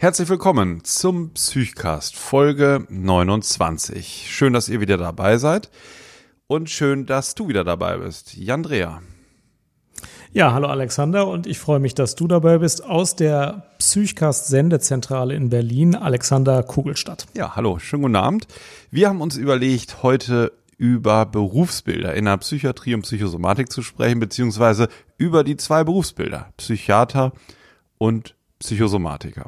Herzlich willkommen zum Psychcast Folge 29. Schön, dass ihr wieder dabei seid und schön, dass du wieder dabei bist. Jandrea. Ja, hallo Alexander und ich freue mich, dass du dabei bist aus der Psychcast Sendezentrale in Berlin, Alexander Kugelstadt. Ja, hallo, schönen guten Abend. Wir haben uns überlegt, heute über Berufsbilder in der Psychiatrie und Psychosomatik zu sprechen, beziehungsweise über die zwei Berufsbilder, Psychiater und Psychosomatiker.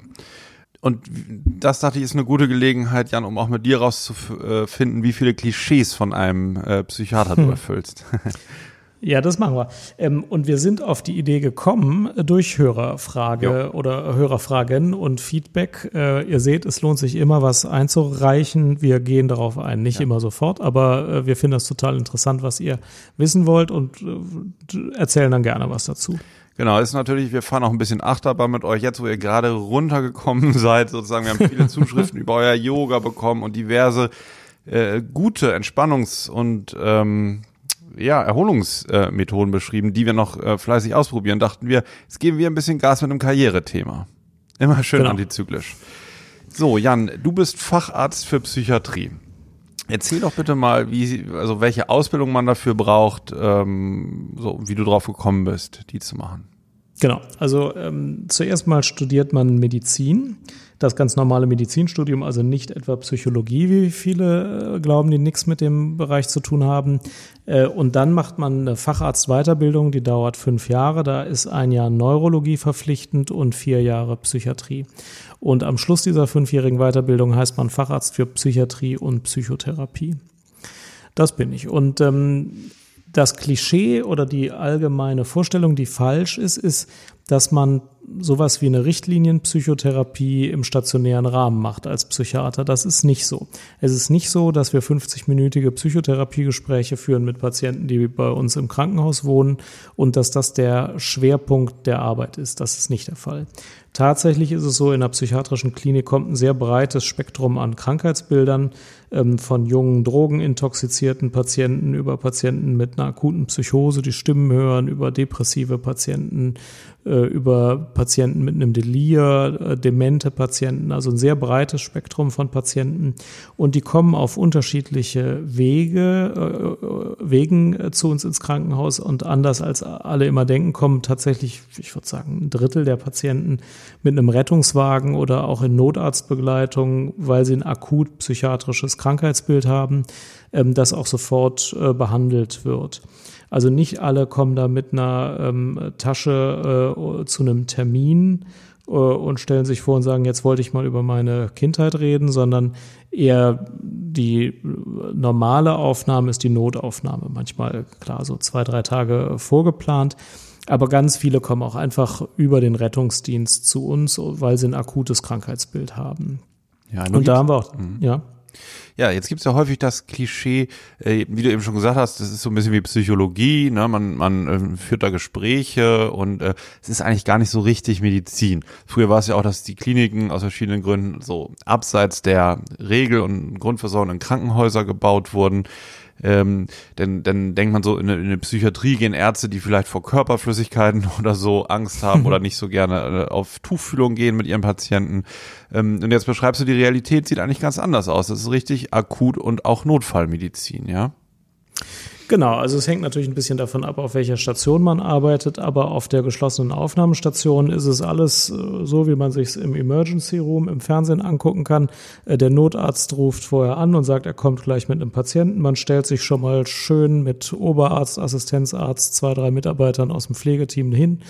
Und das dachte ich ist eine gute Gelegenheit, Jan, um auch mit dir rauszufinden, wie viele Klischees von einem äh, Psychiater du hm. erfüllst. Ja, das machen wir. Ähm, und wir sind auf die Idee gekommen durch Hörerfrage jo. oder Hörerfragen und Feedback. Äh, ihr seht, es lohnt sich immer, was einzureichen. Wir gehen darauf ein, nicht ja. immer sofort, aber äh, wir finden das total interessant, was ihr wissen wollt und äh, erzählen dann gerne was dazu. Genau, ist natürlich, wir fahren auch ein bisschen Achterbahn mit euch jetzt, wo ihr gerade runtergekommen seid, sozusagen. Wir haben viele Zuschriften über euer Yoga bekommen und diverse äh, gute Entspannungs- und ähm, ja, Erholungsmethoden äh, beschrieben, die wir noch äh, fleißig ausprobieren. Dachten wir, jetzt geben wir ein bisschen Gas mit einem Karrierethema. Immer schön genau. antizyklisch. So, Jan, du bist Facharzt für Psychiatrie. Erzähl doch bitte mal, wie, also welche Ausbildung man dafür braucht, ähm, so wie du drauf gekommen bist, die zu machen. Genau, also ähm, zuerst mal studiert man Medizin, das ganz normale Medizinstudium, also nicht etwa Psychologie, wie viele äh, glauben, die nichts mit dem Bereich zu tun haben. Äh, und dann macht man eine Facharztweiterbildung, die dauert fünf Jahre. Da ist ein Jahr Neurologie verpflichtend und vier Jahre Psychiatrie. Und am Schluss dieser fünfjährigen Weiterbildung heißt man Facharzt für Psychiatrie und Psychotherapie. Das bin ich. Und ähm, das Klischee oder die allgemeine Vorstellung, die falsch ist, ist, dass man sowas wie eine Richtlinienpsychotherapie im stationären Rahmen macht als Psychiater. Das ist nicht so. Es ist nicht so, dass wir 50-minütige Psychotherapiegespräche führen mit Patienten, die bei uns im Krankenhaus wohnen und dass das der Schwerpunkt der Arbeit ist. Das ist nicht der Fall. Tatsächlich ist es so, in der psychiatrischen Klinik kommt ein sehr breites Spektrum an Krankheitsbildern ähm, von jungen drogenintoxizierten Patienten über Patienten mit einer akuten Psychose, die Stimmen hören, über depressive Patienten, über Patienten mit einem Delir, äh, demente Patienten, also ein sehr breites Spektrum von Patienten. Und die kommen auf unterschiedliche Wege, äh, Wegen zu uns ins Krankenhaus und anders als alle immer denken, kommen tatsächlich, ich würde sagen, ein Drittel der Patienten mit einem Rettungswagen oder auch in Notarztbegleitung, weil sie ein akut psychiatrisches Krankheitsbild haben, ähm, das auch sofort behandelt wird. Also nicht alle kommen da mit einer ähm, Tasche äh, zu einem Termin äh, und stellen sich vor und sagen, jetzt wollte ich mal über meine Kindheit reden, sondern eher die normale Aufnahme ist die Notaufnahme. Manchmal, klar, so zwei, drei Tage vorgeplant. Aber ganz viele kommen auch einfach über den Rettungsdienst zu uns, weil sie ein akutes Krankheitsbild haben. Ja, und da haben wir auch, mhm. ja. Ja, jetzt gibt's ja häufig das Klischee, äh, wie du eben schon gesagt hast, das ist so ein bisschen wie Psychologie, ne? man, man äh, führt da Gespräche und äh, es ist eigentlich gar nicht so richtig Medizin. Früher war es ja auch, dass die Kliniken aus verschiedenen Gründen so abseits der Regel und Grundversorgung in Krankenhäuser gebaut wurden. Ähm, denn dann denkt man so, in, in eine Psychiatrie gehen Ärzte, die vielleicht vor Körperflüssigkeiten oder so Angst haben oder nicht so gerne äh, auf Tuchfühlung gehen mit ihren Patienten. Ähm, und jetzt beschreibst du, die Realität sieht eigentlich ganz anders aus. Das ist richtig akut und auch Notfallmedizin, ja? Genau, also es hängt natürlich ein bisschen davon ab, auf welcher Station man arbeitet, aber auf der geschlossenen Aufnahmestation ist es alles äh, so, wie man sich im Emergency Room im Fernsehen angucken kann. Äh, der Notarzt ruft vorher an und sagt, er kommt gleich mit einem Patienten. Man stellt sich schon mal schön mit Oberarzt, Assistenzarzt, zwei, drei Mitarbeitern aus dem Pflegeteam hin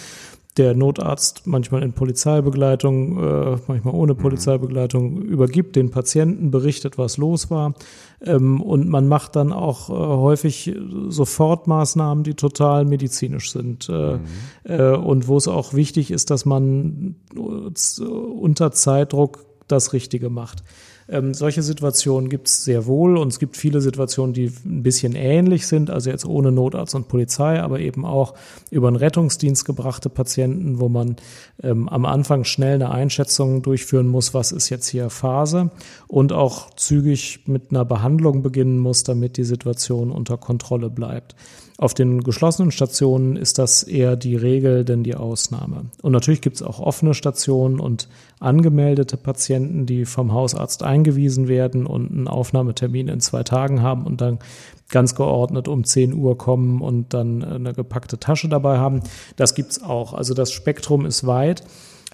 der Notarzt manchmal in Polizeibegleitung, äh, manchmal ohne mhm. Polizeibegleitung, übergibt den Patienten, berichtet, was los war. Ähm, und man macht dann auch äh, häufig Sofortmaßnahmen, die total medizinisch sind. Äh, mhm. äh, und wo es auch wichtig ist, dass man unter Zeitdruck das Richtige macht. Ähm, solche Situationen gibt es sehr wohl und es gibt viele Situationen, die ein bisschen ähnlich sind, also jetzt ohne Notarzt und Polizei, aber eben auch über einen Rettungsdienst gebrachte Patienten, wo man ähm, am Anfang schnell eine Einschätzung durchführen muss, was ist jetzt hier Phase und auch zügig mit einer Behandlung beginnen muss, damit die Situation unter Kontrolle bleibt. Auf den geschlossenen Stationen ist das eher die Regel denn die Ausnahme. Und natürlich gibt es auch offene Stationen und angemeldete Patienten, die vom Hausarzt eingewiesen werden und einen Aufnahmetermin in zwei Tagen haben und dann ganz geordnet um 10 Uhr kommen und dann eine gepackte Tasche dabei haben. Das gibt's auch. Also das Spektrum ist weit.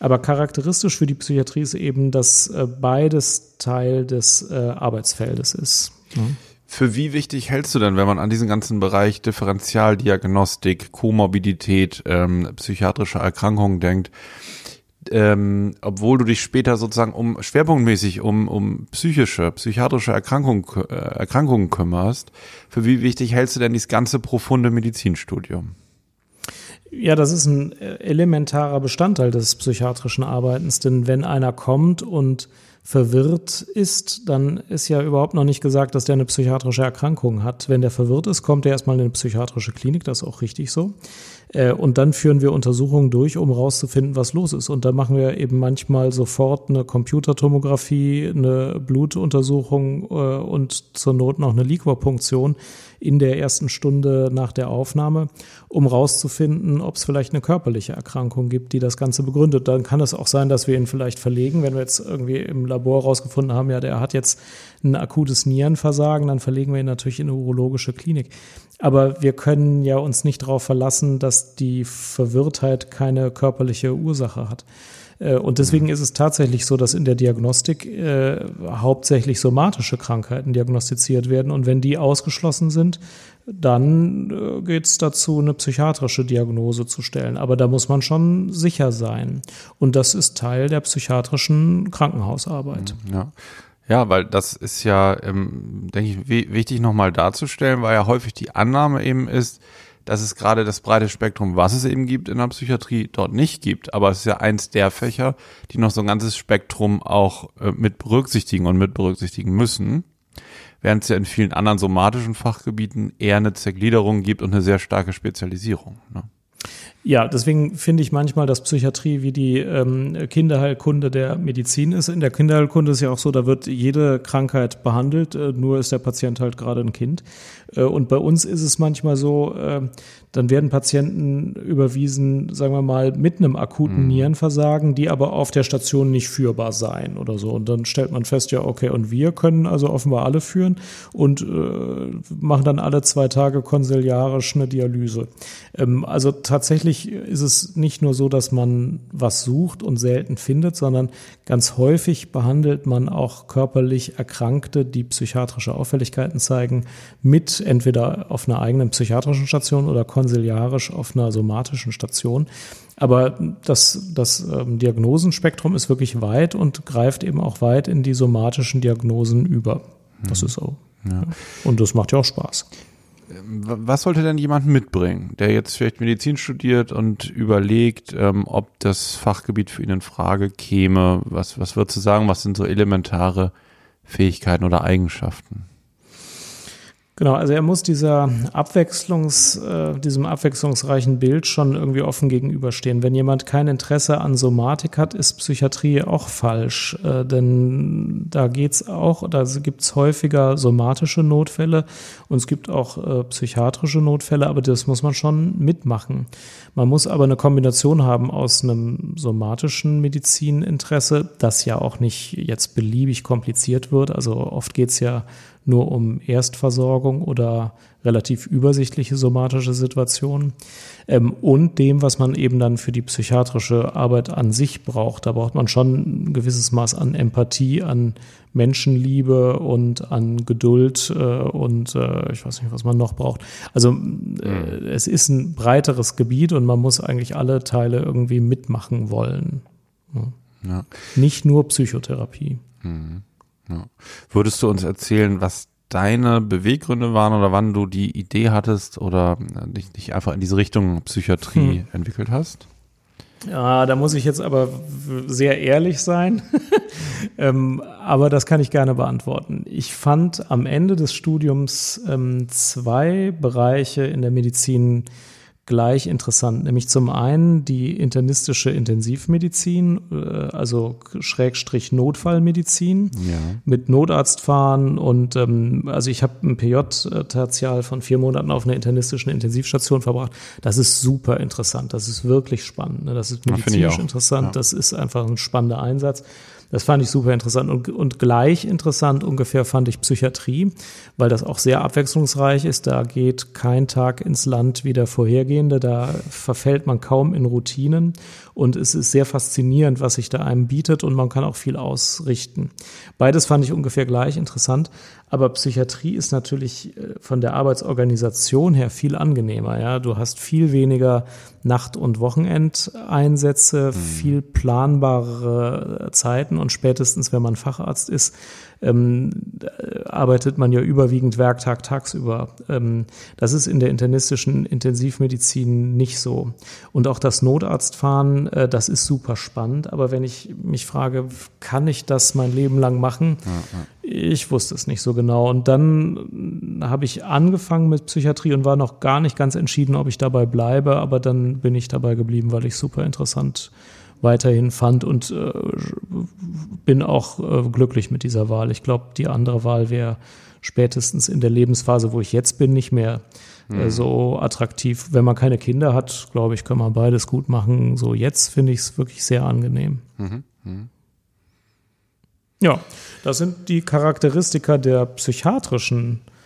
Aber charakteristisch für die Psychiatrie ist eben, dass äh, beides Teil des äh, Arbeitsfeldes ist. Ja. Für wie wichtig hältst du denn, wenn man an diesen ganzen Bereich Differentialdiagnostik, Komorbidität, ähm, psychiatrische Erkrankungen denkt, ähm, obwohl du dich später sozusagen um schwerpunktmäßig um, um psychische, psychiatrische Erkrankungen, äh, Erkrankungen kümmerst, für wie wichtig hältst du denn dieses ganze profunde Medizinstudium? Ja, das ist ein elementarer Bestandteil des psychiatrischen Arbeitens, denn wenn einer kommt und verwirrt ist, dann ist ja überhaupt noch nicht gesagt, dass der eine psychiatrische Erkrankung hat. Wenn der verwirrt ist, kommt er erstmal in eine psychiatrische Klinik, das ist auch richtig so. Äh, und dann führen wir Untersuchungen durch, um rauszufinden, was los ist. Und da machen wir eben manchmal sofort eine Computertomographie, eine Blutuntersuchung äh, und zur Not noch eine Liquorpunktion in der ersten Stunde nach der Aufnahme, um rauszufinden, ob es vielleicht eine körperliche Erkrankung gibt, die das Ganze begründet. Dann kann es auch sein, dass wir ihn vielleicht verlegen, wenn wir jetzt irgendwie im Labor rausgefunden haben, ja, der hat jetzt ein akutes Nierenversagen, dann verlegen wir ihn natürlich in eine urologische Klinik. Aber wir können ja uns nicht darauf verlassen, dass die Verwirrtheit keine körperliche Ursache hat. Äh, und deswegen mhm. ist es tatsächlich so, dass in der Diagnostik äh, hauptsächlich somatische Krankheiten diagnostiziert werden. Und wenn die ausgeschlossen sind, dann äh, geht es dazu, eine psychiatrische Diagnose zu stellen. Aber da muss man schon sicher sein. Und das ist Teil der psychiatrischen Krankenhausarbeit. Mhm, ja. Ja, weil das ist ja, ähm, denke ich, wichtig nochmal darzustellen, weil ja häufig die Annahme eben ist, dass es gerade das breite Spektrum, was es eben gibt in der Psychiatrie, dort nicht gibt. Aber es ist ja eins der Fächer, die noch so ein ganzes Spektrum auch äh, mit berücksichtigen und mit berücksichtigen müssen. Während es ja in vielen anderen somatischen Fachgebieten eher eine Zergliederung gibt und eine sehr starke Spezialisierung. Ne? Ja, deswegen finde ich manchmal, dass Psychiatrie wie die ähm, Kinderheilkunde der Medizin ist. In der Kinderheilkunde ist ja auch so, da wird jede Krankheit behandelt, äh, nur ist der Patient halt gerade ein Kind. Äh, und bei uns ist es manchmal so, äh, dann werden Patienten überwiesen, sagen wir mal, mit einem akuten mhm. Nierenversagen, die aber auf der Station nicht führbar seien oder so. Und dann stellt man fest, ja, okay, und wir können also offenbar alle führen und äh, machen dann alle zwei Tage konsiliarisch eine Dialyse. Ähm, also tatsächlich ist es nicht nur so, dass man was sucht und selten findet, sondern ganz häufig behandelt man auch körperlich Erkrankte, die psychiatrische Auffälligkeiten zeigen, mit entweder auf einer eigenen psychiatrischen Station oder konsiliarisch auf einer somatischen Station. Aber das, das ähm, Diagnosenspektrum ist wirklich weit und greift eben auch weit in die somatischen Diagnosen über. Das mhm. ist so. Ja. Und das macht ja auch Spaß. Was sollte denn jemand mitbringen, der jetzt vielleicht Medizin studiert und überlegt, ähm, ob das Fachgebiet für ihn in Frage käme? Was, was würdest du sagen, was sind so elementare Fähigkeiten oder Eigenschaften? Genau, also er muss dieser Abwechslungs, äh, diesem abwechslungsreichen Bild schon irgendwie offen gegenüberstehen. Wenn jemand kein Interesse an Somatik hat, ist Psychiatrie auch falsch, äh, denn da geht's auch, da gibt's häufiger somatische Notfälle und es gibt auch äh, psychiatrische Notfälle, aber das muss man schon mitmachen. Man muss aber eine Kombination haben aus einem somatischen Medizininteresse, das ja auch nicht jetzt beliebig kompliziert wird. Also oft geht's ja nur um Erstversorgung oder relativ übersichtliche somatische Situationen ähm, und dem, was man eben dann für die psychiatrische Arbeit an sich braucht. Da braucht man schon ein gewisses Maß an Empathie, an Menschenliebe und an Geduld äh, und äh, ich weiß nicht, was man noch braucht. Also äh, mhm. es ist ein breiteres Gebiet und man muss eigentlich alle Teile irgendwie mitmachen wollen. Ja. Ja. Nicht nur Psychotherapie. Mhm. Ja. Würdest du uns erzählen, was deine Beweggründe waren oder wann du die Idee hattest oder dich, dich einfach in diese Richtung Psychiatrie hm. entwickelt hast? Ja, da muss ich jetzt aber sehr ehrlich sein. ähm, aber das kann ich gerne beantworten. Ich fand am Ende des Studiums ähm, zwei Bereiche in der Medizin gleich interessant, nämlich zum einen die internistische Intensivmedizin, äh, also Schrägstrich Notfallmedizin ja. mit Notarztfahren und ähm, also ich habe ein PJ-Tertial von vier Monaten auf einer internistischen Intensivstation verbracht. Das ist super interessant, das ist wirklich spannend, ne? das ist medizinisch interessant, ja. das ist einfach ein spannender Einsatz. Das fand ich super interessant und, und gleich interessant ungefähr fand ich Psychiatrie, weil das auch sehr abwechslungsreich ist. Da geht kein Tag ins Land wie der vorhergehende. Da verfällt man kaum in Routinen und es ist sehr faszinierend, was sich da einem bietet und man kann auch viel ausrichten. Beides fand ich ungefähr gleich interessant. Aber Psychiatrie ist natürlich äh, von der Arbeitsorganisation her viel angenehmer. Ja, du hast viel weniger Nacht- und Wochenendeinsätze, mhm. viel planbare Zeiten und spätestens, wenn man Facharzt ist, ähm, arbeitet man ja überwiegend Werktag tagsüber. Ähm, das ist in der internistischen Intensivmedizin nicht so. Und auch das Notarztfahren, äh, das ist super spannend. Aber wenn ich mich frage, kann ich das mein Leben lang machen? Ich wusste es nicht so genau. Und dann habe ich angefangen mit Psychiatrie und war noch gar nicht ganz entschieden, ob ich dabei bleibe. Aber dann bin ich dabei geblieben, weil ich super interessant weiterhin fand und äh, bin auch äh, glücklich mit dieser Wahl. Ich glaube, die andere Wahl wäre spätestens in der Lebensphase, wo ich jetzt bin, nicht mehr äh, mhm. so attraktiv. Wenn man keine Kinder hat, glaube ich, kann man beides gut machen. So jetzt finde ich es wirklich sehr angenehm. Mhm. Mhm. Ja, das sind die Charakteristika der psychiatrischen äh,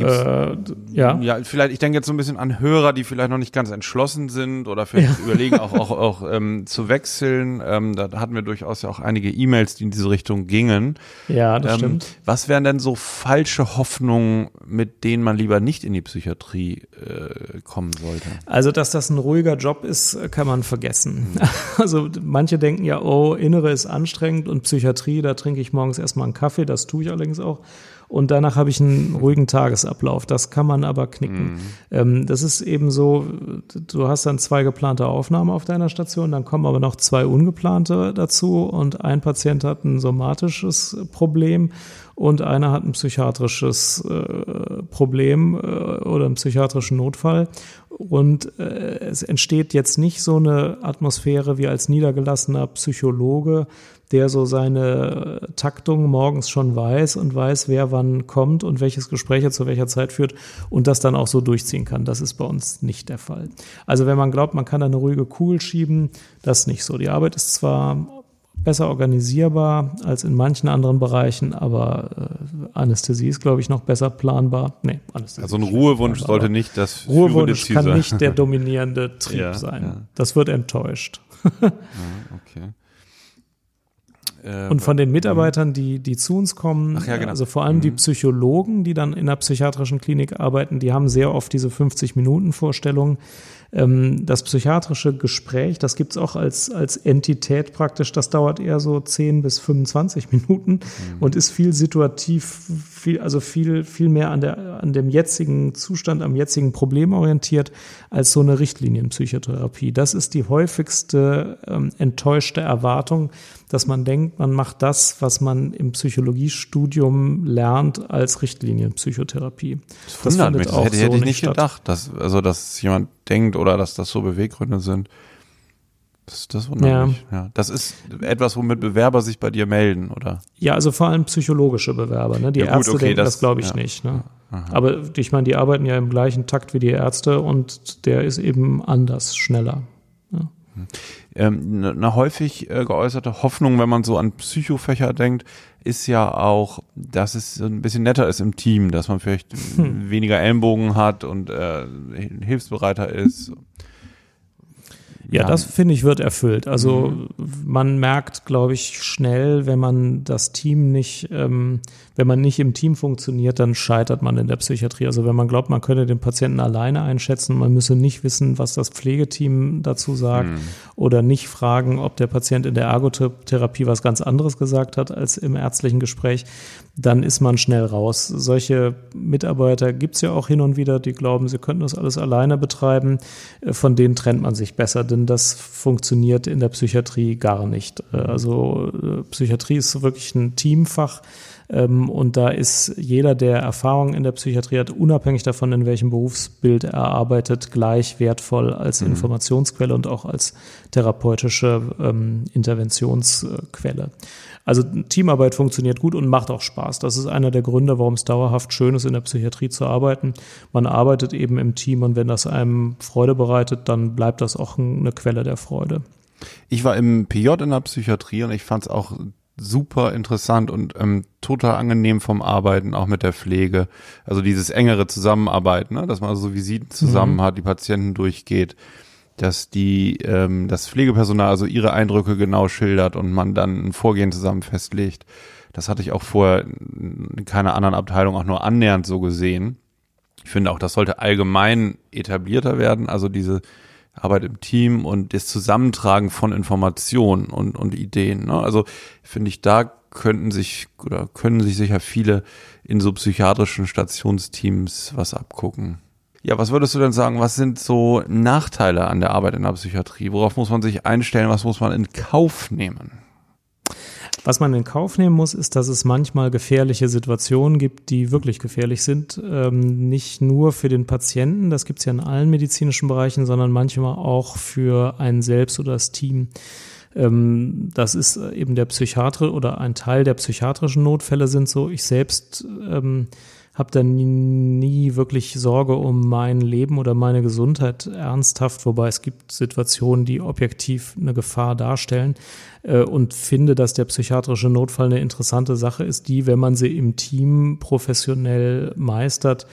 ja. ja, vielleicht, ich denke jetzt so ein bisschen an Hörer, die vielleicht noch nicht ganz entschlossen sind oder vielleicht ja. überlegen auch, auch, auch ähm, zu wechseln. Ähm, da hatten wir durchaus ja auch einige E-Mails, die in diese Richtung gingen. Ja, das ähm, stimmt. Was wären denn so falsche Hoffnungen, mit denen man lieber nicht in die Psychiatrie äh, kommen sollte? Also, dass das ein ruhiger Job ist, kann man vergessen. Mhm. Also, manche denken ja, oh, Innere ist anstrengend und Psychiatrie, da trinke ich morgens erstmal einen Kaffee, das tue ich allerdings auch und danach habe ich einen ruhigen Tagesablauf. Das kann man aber knicken. Mhm. Ähm, das ist eben so, du hast dann zwei geplante Aufnahmen auf deiner Station, dann kommen aber noch zwei ungeplante dazu und ein Patient hat ein somatisches Problem und einer hat ein psychiatrisches äh, Problem äh, oder einen psychiatrischen Notfall. Und äh, es entsteht jetzt nicht so eine Atmosphäre wie als niedergelassener Psychologe, der so seine Taktung morgens schon weiß und weiß, wer wann kommt und welches Gespräch er zu welcher Zeit führt und das dann auch so durchziehen kann. Das ist bei uns nicht der Fall. Also wenn man glaubt, man kann eine ruhige Kugel schieben, das ist nicht so. Die Arbeit ist zwar besser organisierbar als in manchen anderen Bereichen, aber äh, Anästhesie ist, glaube ich, noch besser planbar. Nee, Anästhesie. Also ein Ruhewunsch sollte nicht das Ruhewunsch kann sein. nicht der dominierende Trieb ja, sein. Ja. Das wird enttäuscht. ja, okay. Äh, und von den Mitarbeitern, die, die zu uns kommen, ja, genau. also vor allem mhm. die Psychologen, die dann in der psychiatrischen Klinik arbeiten, die haben sehr oft diese 50-Minuten-Vorstellung. Ähm, das psychiatrische Gespräch, das gibt's auch als, als Entität praktisch, das dauert eher so 10 bis 25 Minuten mhm. und ist viel situativ, viel, also viel, viel mehr an, der, an dem jetzigen Zustand, am jetzigen Problem orientiert, als so eine Richtlinienpsychotherapie. Das ist die häufigste ähm, enttäuschte Erwartung, dass man denkt, man macht das, was man im Psychologiestudium lernt, als Richtlinienpsychotherapie. Das, das wundert mich, das hätte, hätte so ich nicht statt. gedacht, dass, also, dass jemand denkt oder dass das so Beweggründe sind. Das, das wundert mich. Ja. Das ist etwas, womit Bewerber sich bei dir melden, oder? Ja, also vor allem psychologische Bewerber. Ne? Die ja, Ärzte gut, okay, denken das, das glaube ich ja. nicht. Ne? Aber ich meine, die arbeiten ja im gleichen Takt wie die Ärzte und der ist eben anders, schneller. Ja. Hm ähm, eine ne häufig äh, geäußerte Hoffnung, wenn man so an Psychofächer denkt, ist ja auch, dass es ein bisschen netter ist im Team, dass man vielleicht hm. weniger Ellenbogen hat und äh, hilfsbereiter ist. Ja, ja. das finde ich wird erfüllt. Also mhm. man merkt, glaube ich, schnell, wenn man das Team nicht, ähm, wenn man nicht im Team funktioniert, dann scheitert man in der Psychiatrie. Also wenn man glaubt, man könne den Patienten alleine einschätzen, man müsse nicht wissen, was das Pflegeteam dazu sagt mhm. oder nicht fragen, ob der Patient in der Ergotherapie was ganz anderes gesagt hat als im ärztlichen Gespräch, dann ist man schnell raus. Solche Mitarbeiter gibt's ja auch hin und wieder, die glauben, sie könnten das alles alleine betreiben. Von denen trennt man sich besser denn das funktioniert in der Psychiatrie gar nicht. Äh, also äh, Psychiatrie ist wirklich ein Teamfach. Ähm, und da ist jeder, der Erfahrung in der Psychiatrie hat, unabhängig davon, in welchem Berufsbild er arbeitet, gleich wertvoll als mhm. Informationsquelle und auch als therapeutische ähm, Interventionsquelle. Also Teamarbeit funktioniert gut und macht auch Spaß. Das ist einer der Gründe, warum es dauerhaft schön ist, in der Psychiatrie zu arbeiten. Man arbeitet eben im Team und wenn das einem Freude bereitet, dann bleibt das auch eine Quelle der Freude. Ich war im PJ in der Psychiatrie und ich fand es auch super interessant und ähm, total angenehm vom Arbeiten, auch mit der Pflege. Also dieses engere Zusammenarbeiten, ne? dass man also so Visiten zusammen mhm. hat, die Patienten durchgeht dass die ähm, das Pflegepersonal also ihre Eindrücke genau schildert und man dann ein Vorgehen zusammen festlegt. Das hatte ich auch vorher in keiner anderen Abteilung auch nur annähernd so gesehen. Ich finde auch, das sollte allgemein etablierter werden, also diese Arbeit im Team und das Zusammentragen von Informationen und, und Ideen. Ne? Also finde ich, da könnten sich oder können sich sicher viele in so psychiatrischen Stationsteams was abgucken. Ja, was würdest du denn sagen, was sind so Nachteile an der Arbeit in der Psychiatrie? Worauf muss man sich einstellen? Was muss man in Kauf nehmen? Was man in Kauf nehmen muss, ist, dass es manchmal gefährliche Situationen gibt, die wirklich gefährlich sind. Ähm, nicht nur für den Patienten, das gibt es ja in allen medizinischen Bereichen, sondern manchmal auch für einen selbst oder das Team. Ähm, das ist eben der Psychiater oder ein Teil der psychiatrischen Notfälle sind so. Ich selbst ähm, habe da nie, nie, wirklich Sorge um mein Leben oder meine Gesundheit ernsthaft, wobei es gibt Situationen, die objektiv eine Gefahr darstellen äh, und finde, dass der psychiatrische Notfall eine interessante Sache ist, die, wenn man sie im Team professionell meistert,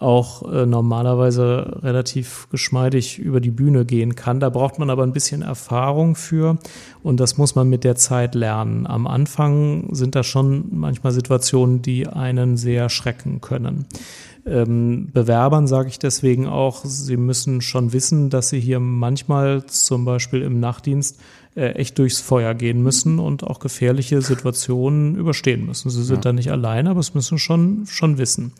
auch äh, normalerweise relativ geschmeidig über die Bühne gehen kann. Da braucht man aber ein bisschen Erfahrung für und das muss man mit der Zeit lernen. Am Anfang sind da schon manchmal Situationen, die einen sehr schrecken können. Ähm, Bewerbern sage ich deswegen auch, sie müssen schon wissen, dass sie hier manchmal zum Beispiel im Nachtdienst äh, echt durchs Feuer gehen müssen und auch gefährliche Situationen überstehen müssen. Sie sind ja. da nicht allein, aber es müssen schon, schon wissen.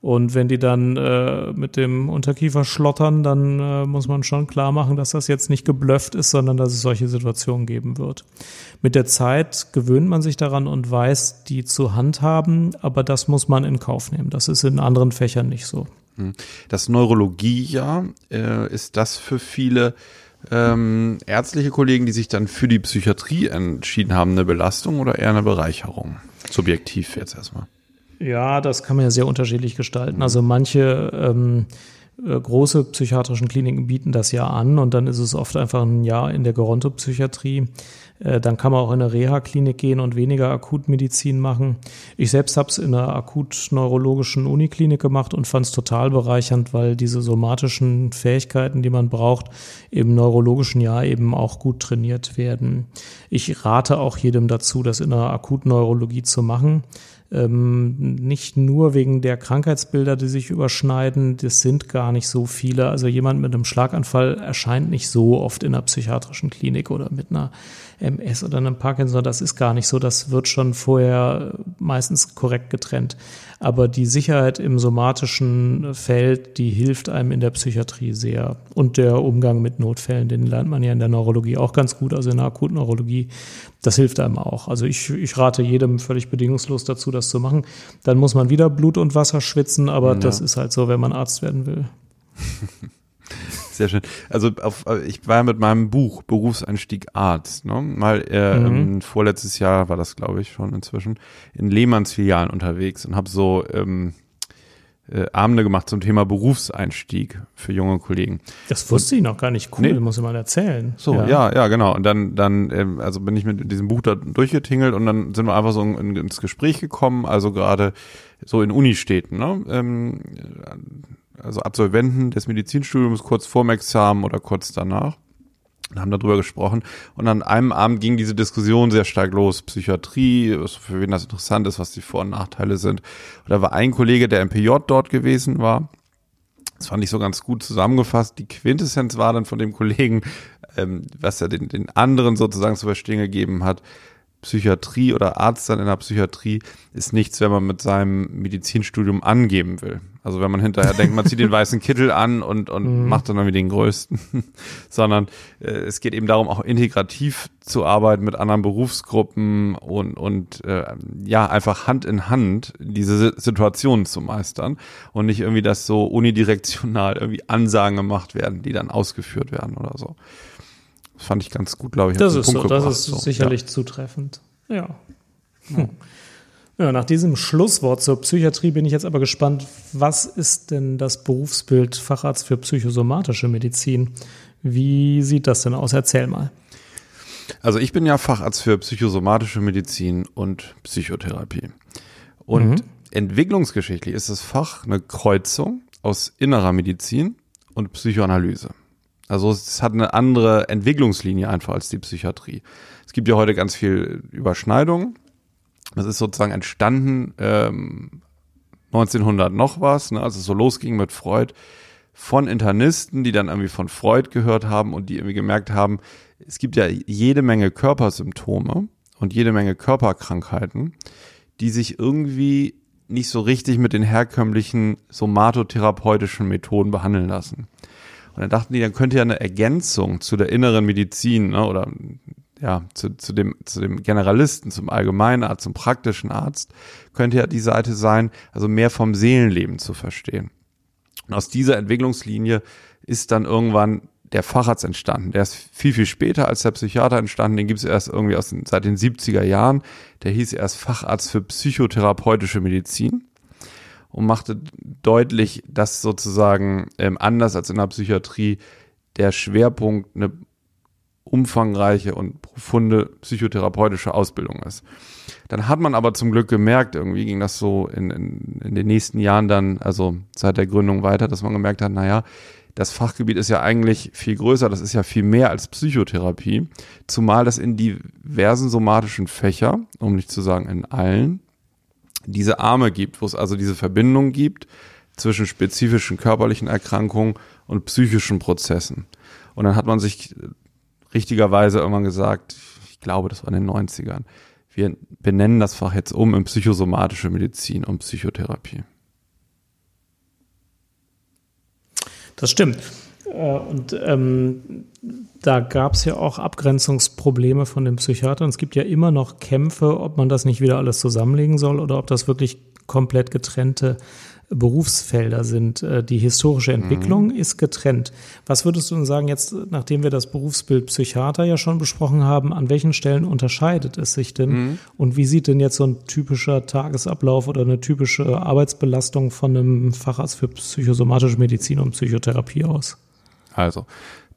Und wenn die dann äh, mit dem Unterkiefer schlottern, dann äh, muss man schon klar machen, dass das jetzt nicht geblufft ist, sondern dass es solche Situationen geben wird. Mit der Zeit gewöhnt man sich daran und weiß, die zu handhaben, aber das muss man in Kauf nehmen. Das ist in anderen Fächern nicht so. Hm. Das Neurologiejahr, äh, ist das für viele ähm, ärztliche Kollegen, die sich dann für die Psychiatrie entschieden haben, eine Belastung oder eher eine Bereicherung? Subjektiv jetzt erstmal. Ja, das kann man ja sehr unterschiedlich gestalten. Also manche ähm, äh, große psychiatrischen Kliniken bieten das ja an und dann ist es oft einfach ein Jahr in der Gerontopsychiatrie. Äh, dann kann man auch in eine Reha-Klinik gehen und weniger Akutmedizin machen. Ich selbst habe es in einer akut-neurologischen Uniklinik gemacht und fand es total bereichernd, weil diese somatischen Fähigkeiten, die man braucht, im neurologischen Jahr eben auch gut trainiert werden. Ich rate auch jedem dazu, das in einer Akutneurologie zu machen ähm, nicht nur wegen der Krankheitsbilder, die sich überschneiden, das sind gar nicht so viele. Also jemand mit einem Schlaganfall erscheint nicht so oft in einer psychiatrischen Klinik oder mit einer MS oder einem Parkinson. Das ist gar nicht so. Das wird schon vorher meistens korrekt getrennt. Aber die Sicherheit im somatischen Feld, die hilft einem in der Psychiatrie sehr. Und der Umgang mit Notfällen, den lernt man ja in der Neurologie auch ganz gut, also in der Akutneurologie. Das hilft einem auch. Also ich, ich rate jedem völlig bedingungslos dazu, das zu machen. Dann muss man wieder Blut und Wasser schwitzen, aber ja. das ist halt so, wenn man Arzt werden will. Sehr schön. Also auf, ich war mit meinem Buch Berufseinstieg Arzt, ne? mal äh, mhm. vorletztes Jahr war das, glaube ich, schon inzwischen, in Lehmanns Filialen unterwegs und habe so ähm, äh, Abende gemacht zum Thema Berufseinstieg für junge Kollegen. Das wusste und, ich noch gar nicht. Cool, nee. muss ich mal erzählen. So, ja, ja, ja genau. Und dann, dann, ähm, also bin ich mit diesem Buch da durchgetingelt und dann sind wir einfach so in, ins Gespräch gekommen, also gerade so in Unistädten, ne? Ähm, also Absolventen des Medizinstudiums kurz vorm Examen oder kurz danach und haben darüber gesprochen. Und an einem Abend ging diese Diskussion sehr stark los. Psychiatrie, für wen das interessant ist, was die Vor- und Nachteile sind. Und da war ein Kollege, der im PJ dort gewesen war. Das fand ich so ganz gut zusammengefasst. Die Quintessenz war dann von dem Kollegen, ähm, was er den, den anderen sozusagen zu verstehen gegeben hat. Psychiatrie oder Arzt dann in der Psychiatrie ist nichts, wenn man mit seinem Medizinstudium angeben will. Also wenn man hinterher denkt, man zieht den weißen Kittel an und, und mhm. macht dann irgendwie den größten, sondern äh, es geht eben darum, auch integrativ zu arbeiten mit anderen Berufsgruppen und, und äh, ja, einfach Hand in Hand diese Situationen zu meistern und nicht irgendwie, dass so unidirektional irgendwie Ansagen gemacht werden, die dann ausgeführt werden oder so. Das fand ich ganz gut, glaube ich. Das ist so, das ist so. sicherlich ja. zutreffend. Ja. Hm. Ja, nach diesem Schlusswort zur Psychiatrie bin ich jetzt aber gespannt, was ist denn das Berufsbild Facharzt für psychosomatische Medizin? Wie sieht das denn aus? Erzähl mal. Also ich bin ja Facharzt für psychosomatische Medizin und Psychotherapie. Und mhm. entwicklungsgeschichtlich ist das Fach eine Kreuzung aus innerer Medizin und Psychoanalyse. Also es hat eine andere Entwicklungslinie einfach als die Psychiatrie. Es gibt ja heute ganz viel Überschneidungen das ist sozusagen entstanden ähm, 1900 noch was, ne, als es so losging mit Freud, von Internisten, die dann irgendwie von Freud gehört haben und die irgendwie gemerkt haben, es gibt ja jede Menge Körpersymptome und jede Menge Körperkrankheiten, die sich irgendwie nicht so richtig mit den herkömmlichen somatotherapeutischen Methoden behandeln lassen. Und dann dachten die, dann könnte ja eine Ergänzung zu der inneren Medizin ne, oder ja, zu, zu, dem, zu dem Generalisten, zum Allgemeinarzt, zum praktischen Arzt, könnte ja die Seite sein, also mehr vom Seelenleben zu verstehen. Und aus dieser Entwicklungslinie ist dann irgendwann der Facharzt entstanden. Der ist viel, viel später als der Psychiater entstanden. Den gibt es erst irgendwie aus den, seit den 70er Jahren. Der hieß erst Facharzt für psychotherapeutische Medizin und machte deutlich, dass sozusagen ähm, anders als in der Psychiatrie der Schwerpunkt eine umfangreiche und profunde psychotherapeutische Ausbildung ist. Dann hat man aber zum Glück gemerkt, irgendwie ging das so in, in, in den nächsten Jahren dann, also seit der Gründung weiter, dass man gemerkt hat, naja, das Fachgebiet ist ja eigentlich viel größer, das ist ja viel mehr als Psychotherapie, zumal das in diversen somatischen Fächer, um nicht zu sagen in allen, diese Arme gibt, wo es also diese Verbindung gibt zwischen spezifischen körperlichen Erkrankungen und psychischen Prozessen. Und dann hat man sich richtigerweise irgendwann gesagt, ich glaube, das war in den 90ern, wir benennen das Fach jetzt um in psychosomatische Medizin und Psychotherapie. Das stimmt. Äh, und ähm, da gab es ja auch Abgrenzungsprobleme von den Psychiatern. Es gibt ja immer noch Kämpfe, ob man das nicht wieder alles zusammenlegen soll oder ob das wirklich komplett getrennte Berufsfelder sind. Äh, die historische Entwicklung mhm. ist getrennt. Was würdest du denn sagen, jetzt, nachdem wir das Berufsbild Psychiater ja schon besprochen haben, an welchen Stellen unterscheidet es sich denn? Mhm. Und wie sieht denn jetzt so ein typischer Tagesablauf oder eine typische Arbeitsbelastung von einem Facharzt für psychosomatische Medizin und Psychotherapie aus? Also,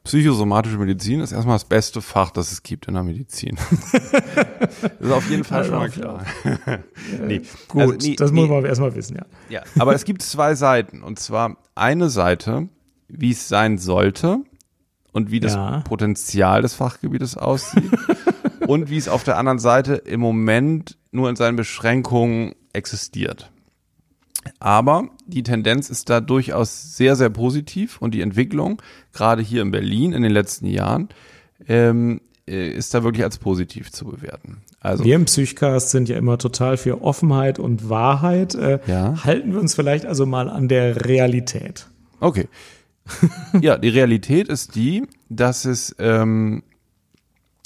Psychosomatische Medizin ist erstmal das beste Fach, das es gibt in der Medizin. das ist auf jeden Fall schon mal klar. nee. Gut, also, nee, das nee. muss man erstmal wissen, ja. Ja, aber es gibt zwei Seiten. Und zwar eine Seite, wie es sein sollte und wie das ja. Potenzial des Fachgebietes aussieht. und wie es auf der anderen Seite im Moment nur in seinen Beschränkungen existiert. Aber die Tendenz ist da durchaus sehr, sehr positiv und die Entwicklung, gerade hier in Berlin in den letzten Jahren, ähm, äh, ist da wirklich als positiv zu bewerten. Also, wir im Psychcast sind ja immer total für Offenheit und Wahrheit. Äh, ja. Halten wir uns vielleicht also mal an der Realität. Okay. ja, die Realität ist die, dass es ähm,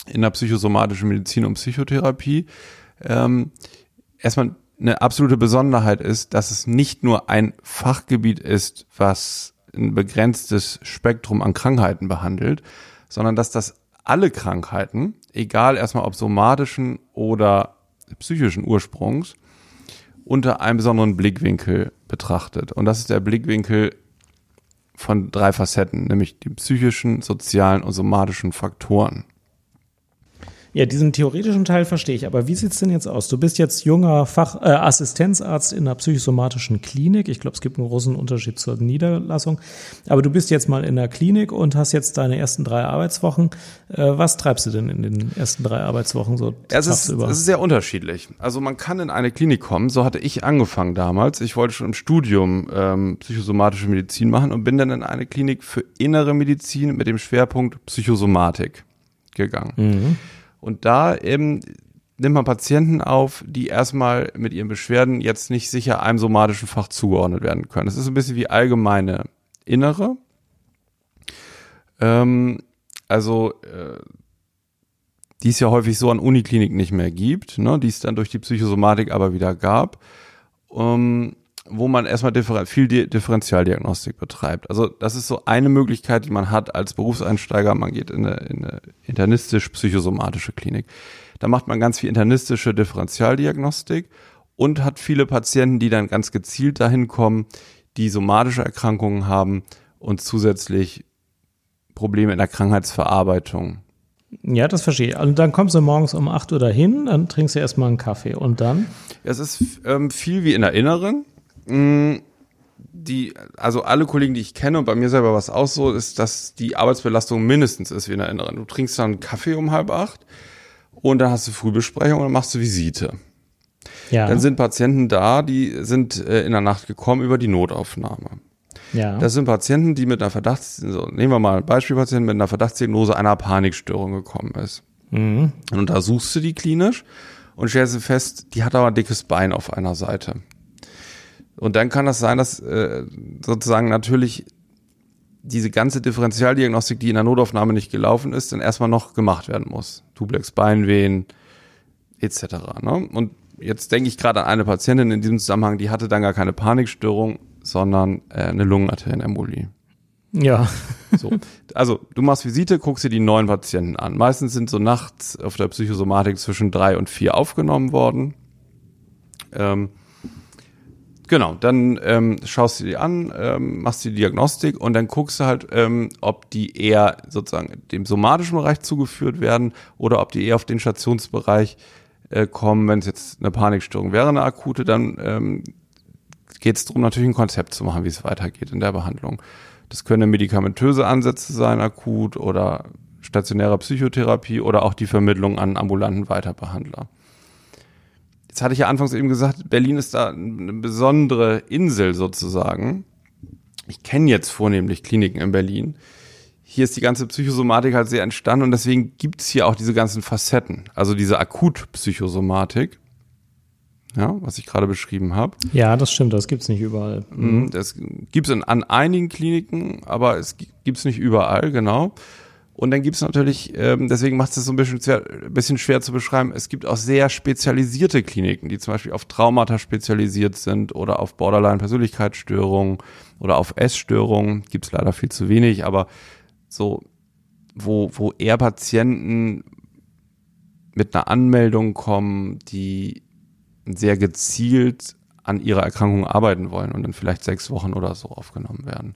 in der psychosomatischen Medizin und Psychotherapie ähm, erstmal eine absolute Besonderheit ist, dass es nicht nur ein Fachgebiet ist, was ein begrenztes Spektrum an Krankheiten behandelt, sondern dass das alle Krankheiten, egal erstmal ob somatischen oder psychischen Ursprungs, unter einem besonderen Blickwinkel betrachtet. Und das ist der Blickwinkel von drei Facetten, nämlich die psychischen, sozialen und somatischen Faktoren. Ja, diesen theoretischen Teil verstehe ich. Aber wie sieht's denn jetzt aus? Du bist jetzt junger Fach, äh, Assistenzarzt in einer psychosomatischen Klinik. Ich glaube, es gibt einen großen Unterschied zur Niederlassung. Aber du bist jetzt mal in der Klinik und hast jetzt deine ersten drei Arbeitswochen. Äh, was treibst du denn in den ersten drei Arbeitswochen so? Es ist, es ist sehr unterschiedlich. Also man kann in eine Klinik kommen. So hatte ich angefangen damals. Ich wollte schon im Studium ähm, psychosomatische Medizin machen und bin dann in eine Klinik für innere Medizin mit dem Schwerpunkt Psychosomatik gegangen. Mhm. Und da eben nimmt man Patienten auf, die erstmal mit ihren Beschwerden jetzt nicht sicher einem somatischen Fach zugeordnet werden können. Das ist ein bisschen wie allgemeine Innere. Ähm, also äh, die es ja häufig so an Unikliniken nicht mehr gibt, ne, die es dann durch die Psychosomatik aber wieder gab, ähm, wo man erstmal differen viel Differentialdiagnostik betreibt. Also das ist so eine Möglichkeit, die man hat als Berufseinsteiger. Man geht in eine, in eine internistisch-psychosomatische Klinik. Da macht man ganz viel internistische Differentialdiagnostik und hat viele Patienten, die dann ganz gezielt dahin kommen, die somatische Erkrankungen haben und zusätzlich Probleme in der Krankheitsverarbeitung ja, das verstehe ich. Und also dann kommst du morgens um 8 Uhr dahin, dann trinkst du erstmal einen Kaffee und dann? Es ist ähm, viel wie in der Inneren. Die, also alle Kollegen, die ich kenne und bei mir selber was auch so, ist, dass die Arbeitsbelastung mindestens ist wie in der Inneren. Du trinkst dann Kaffee um halb acht und dann hast du Frühbesprechung und dann machst du Visite. Ja. Dann sind Patienten da, die sind äh, in der Nacht gekommen über die Notaufnahme. Ja. Das sind Patienten, die mit einer Verdachts, so, nehmen wir mal ein Beispielpatienten mit einer Verdachtsdiagnose einer Panikstörung gekommen ist. Mhm. Und untersuchst du die klinisch und stellst fest, die hat aber ein dickes Bein auf einer Seite. Und dann kann das sein, dass äh, sozusagen natürlich diese ganze Differentialdiagnostik, die in der Notaufnahme nicht gelaufen ist, dann erstmal noch gemacht werden muss. Duplex Beinwehen etc. Ne? Und jetzt denke ich gerade an eine Patientin in diesem Zusammenhang, die hatte dann gar keine Panikstörung, sondern äh, eine Lungenarterienembolie. Ja. so. Also du machst Visite, guckst dir die neuen Patienten an. Meistens sind so nachts auf der Psychosomatik zwischen drei und vier aufgenommen worden. Ähm, genau, dann ähm, schaust du die an, ähm, machst die Diagnostik und dann guckst du halt, ähm, ob die eher sozusagen dem somatischen Bereich zugeführt werden oder ob die eher auf den Stationsbereich äh, kommen. Wenn es jetzt eine Panikstörung wäre, eine akute, dann ähm, geht es darum, natürlich ein Konzept zu machen, wie es weitergeht in der Behandlung. Das können medikamentöse Ansätze sein, akut oder stationäre Psychotherapie oder auch die Vermittlung an ambulanten Weiterbehandler. Jetzt hatte ich ja anfangs eben gesagt, Berlin ist da eine besondere Insel sozusagen. Ich kenne jetzt vornehmlich Kliniken in Berlin. Hier ist die ganze Psychosomatik halt sehr entstanden und deswegen gibt es hier auch diese ganzen Facetten. Also diese Akutpsychosomatik ja, was ich gerade beschrieben habe. Ja, das stimmt, das gibt's nicht überall. Mhm. Das gibt's an einigen Kliniken, aber es gibt's nicht überall, genau. Und dann gibt's natürlich, ähm, deswegen macht es so ein bisschen, schwer, bisschen schwer zu beschreiben, es gibt auch sehr spezialisierte Kliniken, die zum Beispiel auf Traumata spezialisiert sind oder auf Borderline-Persönlichkeitsstörungen oder auf Essstörungen. Gibt's leider viel zu wenig, aber so, wo, wo eher Patienten mit einer Anmeldung kommen, die sehr gezielt an ihrer Erkrankung arbeiten wollen und dann vielleicht sechs Wochen oder so aufgenommen werden.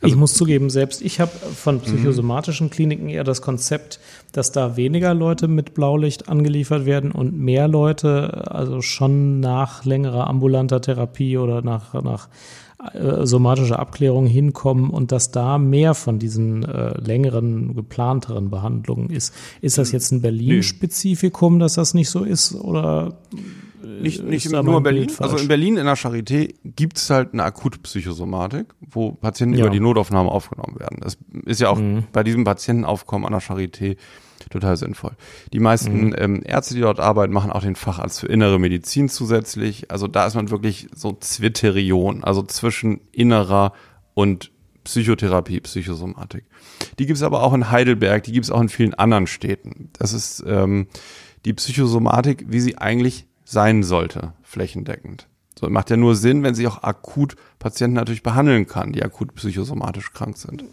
Also, ich muss zugeben, selbst ich habe von mhm. psychosomatischen Kliniken eher das Konzept, dass da weniger Leute mit Blaulicht angeliefert werden und mehr Leute, also schon nach längerer ambulanter Therapie oder nach, nach äh, somatische Abklärung hinkommen und dass da mehr von diesen äh, längeren, geplanteren Behandlungen ist. Ist das jetzt ein Berlin-Spezifikum, dass das nicht so ist oder nicht, nicht nur Berlin. Also in Berlin in der Charité gibt es halt eine akute Psychosomatik, wo Patienten ja. über die Notaufnahme aufgenommen werden. Das ist ja auch mhm. bei diesem Patientenaufkommen an der Charité total sinnvoll. Die meisten mhm. ähm, Ärzte, die dort arbeiten, machen auch den Facharzt für innere Medizin zusätzlich. Also da ist man wirklich so Zwitterion, also zwischen innerer und Psychotherapie, Psychosomatik. Die gibt es aber auch in Heidelberg, die gibt es auch in vielen anderen Städten. Das ist ähm, die Psychosomatik, wie sie eigentlich sein sollte, flächendeckend. So macht ja nur Sinn, wenn sie auch akut Patienten natürlich behandeln kann, die akut psychosomatisch krank sind.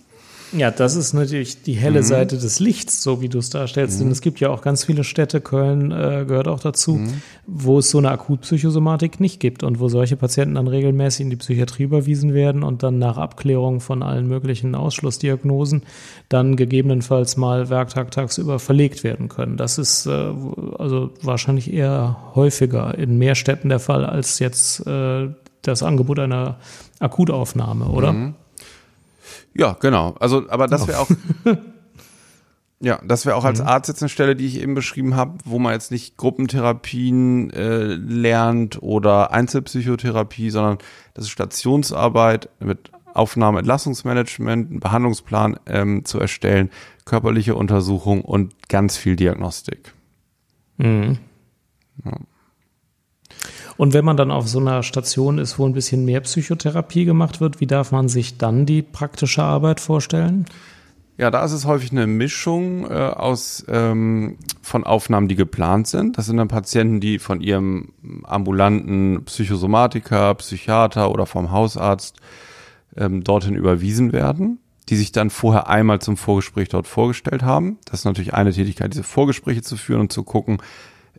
Ja, das ist natürlich die helle mhm. Seite des Lichts, so wie du es darstellst. Mhm. Denn es gibt ja auch ganz viele Städte, Köln äh, gehört auch dazu, mhm. wo es so eine Akutpsychosomatik nicht gibt und wo solche Patienten dann regelmäßig in die Psychiatrie überwiesen werden und dann nach Abklärung von allen möglichen Ausschlussdiagnosen dann gegebenenfalls mal Werktag tagsüber verlegt werden können. Das ist äh, also wahrscheinlich eher häufiger in mehr Städten der Fall als jetzt äh, das Angebot einer Akutaufnahme, oder? Mhm. Ja, genau. Also, aber das wäre auch. ja, das wäre auch als mhm. Arzt jetzt eine Stelle, die ich eben beschrieben habe, wo man jetzt nicht Gruppentherapien äh, lernt oder Einzelpsychotherapie, sondern das ist Stationsarbeit mit Aufnahme, Entlassungsmanagement, einen Behandlungsplan ähm, zu erstellen, körperliche Untersuchung und ganz viel Diagnostik. Mhm. Ja. Und wenn man dann auf so einer Station ist, wo ein bisschen mehr Psychotherapie gemacht wird, wie darf man sich dann die praktische Arbeit vorstellen? Ja, da ist es häufig eine Mischung äh, aus ähm, von Aufnahmen, die geplant sind. Das sind dann Patienten, die von ihrem ambulanten Psychosomatiker, Psychiater oder vom Hausarzt ähm, dorthin überwiesen werden, die sich dann vorher einmal zum Vorgespräch dort vorgestellt haben. Das ist natürlich eine Tätigkeit, diese Vorgespräche zu führen und zu gucken,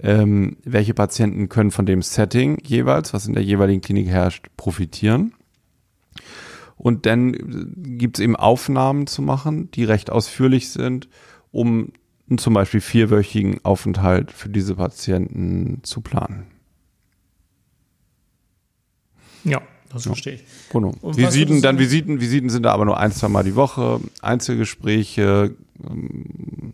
ähm, welche Patienten können von dem Setting jeweils, was in der jeweiligen Klinik herrscht, profitieren. Und dann gibt es eben Aufnahmen zu machen, die recht ausführlich sind, um zum Beispiel vierwöchigen Aufenthalt für diese Patienten zu planen. Ja, das verstehe ich. Genau. Visiten, dann Visiten, Visiten sind da aber nur ein, zwei Mal die Woche, Einzelgespräche, ähm,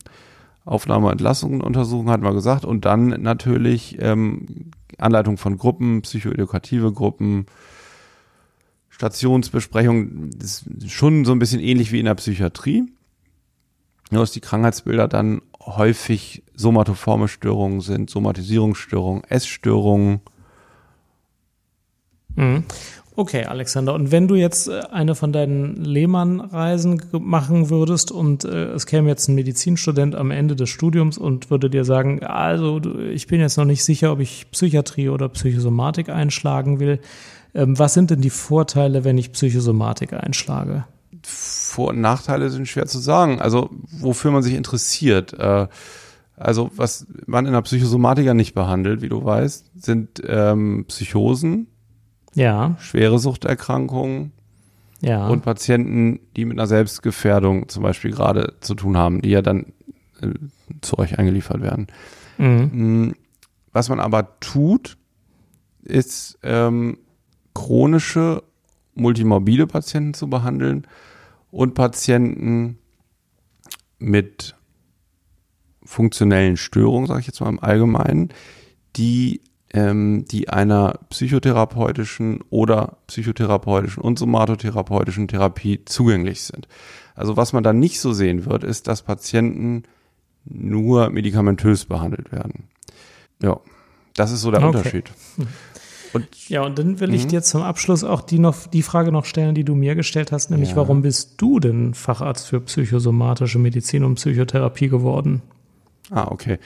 Aufnahme, Entlassungen, Untersuchungen hatten wir gesagt und dann natürlich ähm, Anleitung von Gruppen, psychoedukative Gruppen, Stationsbesprechung, das ist schon so ein bisschen ähnlich wie in der Psychiatrie. Nur dass die Krankheitsbilder dann häufig somatoforme Störungen sind, Somatisierungsstörungen, Essstörungen. Mhm. Okay, Alexander. Und wenn du jetzt äh, eine von deinen Lehmann-Reisen machen würdest und äh, es käme jetzt ein Medizinstudent am Ende des Studiums und würde dir sagen, also ich bin jetzt noch nicht sicher, ob ich Psychiatrie oder Psychosomatik einschlagen will. Ähm, was sind denn die Vorteile, wenn ich Psychosomatik einschlage? Vor- und Nachteile sind schwer zu sagen. Also wofür man sich interessiert. Äh, also was man in der Psychosomatik ja nicht behandelt, wie du weißt, sind ähm, Psychosen ja. schwere Suchterkrankungen ja. und Patienten, die mit einer Selbstgefährdung zum Beispiel gerade zu tun haben, die ja dann äh, zu euch eingeliefert werden. Mhm. Mm, was man aber tut, ist ähm, chronische multimorbide Patienten zu behandeln und Patienten mit funktionellen Störungen, sage ich jetzt mal im Allgemeinen, die ähm, die einer psychotherapeutischen oder psychotherapeutischen und somatotherapeutischen Therapie zugänglich sind. Also was man da nicht so sehen wird, ist, dass Patienten nur medikamentös behandelt werden. Ja, das ist so der okay. Unterschied. Und, ja, und dann will ich mhm. dir zum Abschluss auch die, noch, die Frage noch stellen, die du mir gestellt hast, nämlich ja. warum bist du denn Facharzt für psychosomatische Medizin und Psychotherapie geworden? Ah, okay.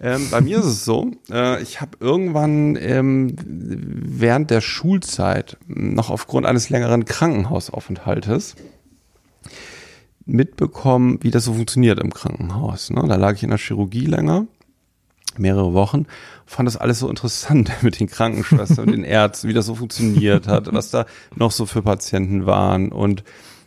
Ähm, bei mir ist es so, äh, ich habe irgendwann ähm, während der Schulzeit noch aufgrund eines längeren Krankenhausaufenthaltes mitbekommen, wie das so funktioniert im Krankenhaus. Ne? Da lag ich in der Chirurgie länger, mehrere Wochen, fand das alles so interessant mit den Krankenschwestern und den Ärzten, wie das so funktioniert hat, was da noch so für Patienten waren und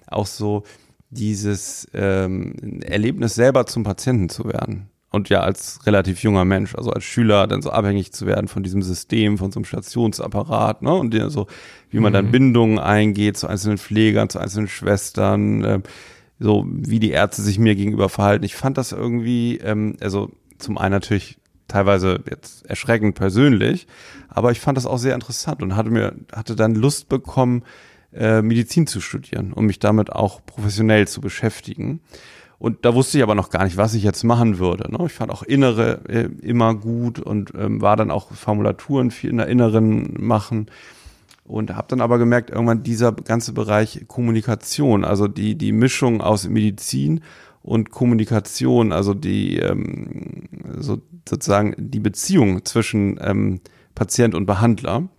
auch so dieses ähm, Erlebnis selber zum Patienten zu werden und ja als relativ junger Mensch, also als Schüler dann so abhängig zu werden von diesem System, von so einem Stationsapparat, ne? Und so, wie man dann mhm. Bindungen eingeht zu einzelnen Pflegern, zu einzelnen Schwestern, äh, so wie die Ärzte sich mir gegenüber verhalten. Ich fand das irgendwie, ähm, also zum einen natürlich teilweise jetzt erschreckend persönlich, aber ich fand das auch sehr interessant und hatte mir, hatte dann Lust bekommen, äh, Medizin zu studieren, um mich damit auch professionell zu beschäftigen. Und da wusste ich aber noch gar nicht, was ich jetzt machen würde. Ne? Ich fand auch Innere äh, immer gut und ähm, war dann auch Formulaturen viel in der Inneren machen. Und habe dann aber gemerkt, irgendwann dieser ganze Bereich Kommunikation, also die, die Mischung aus Medizin und Kommunikation, also die ähm, so, sozusagen die Beziehung zwischen ähm, Patient und Behandler,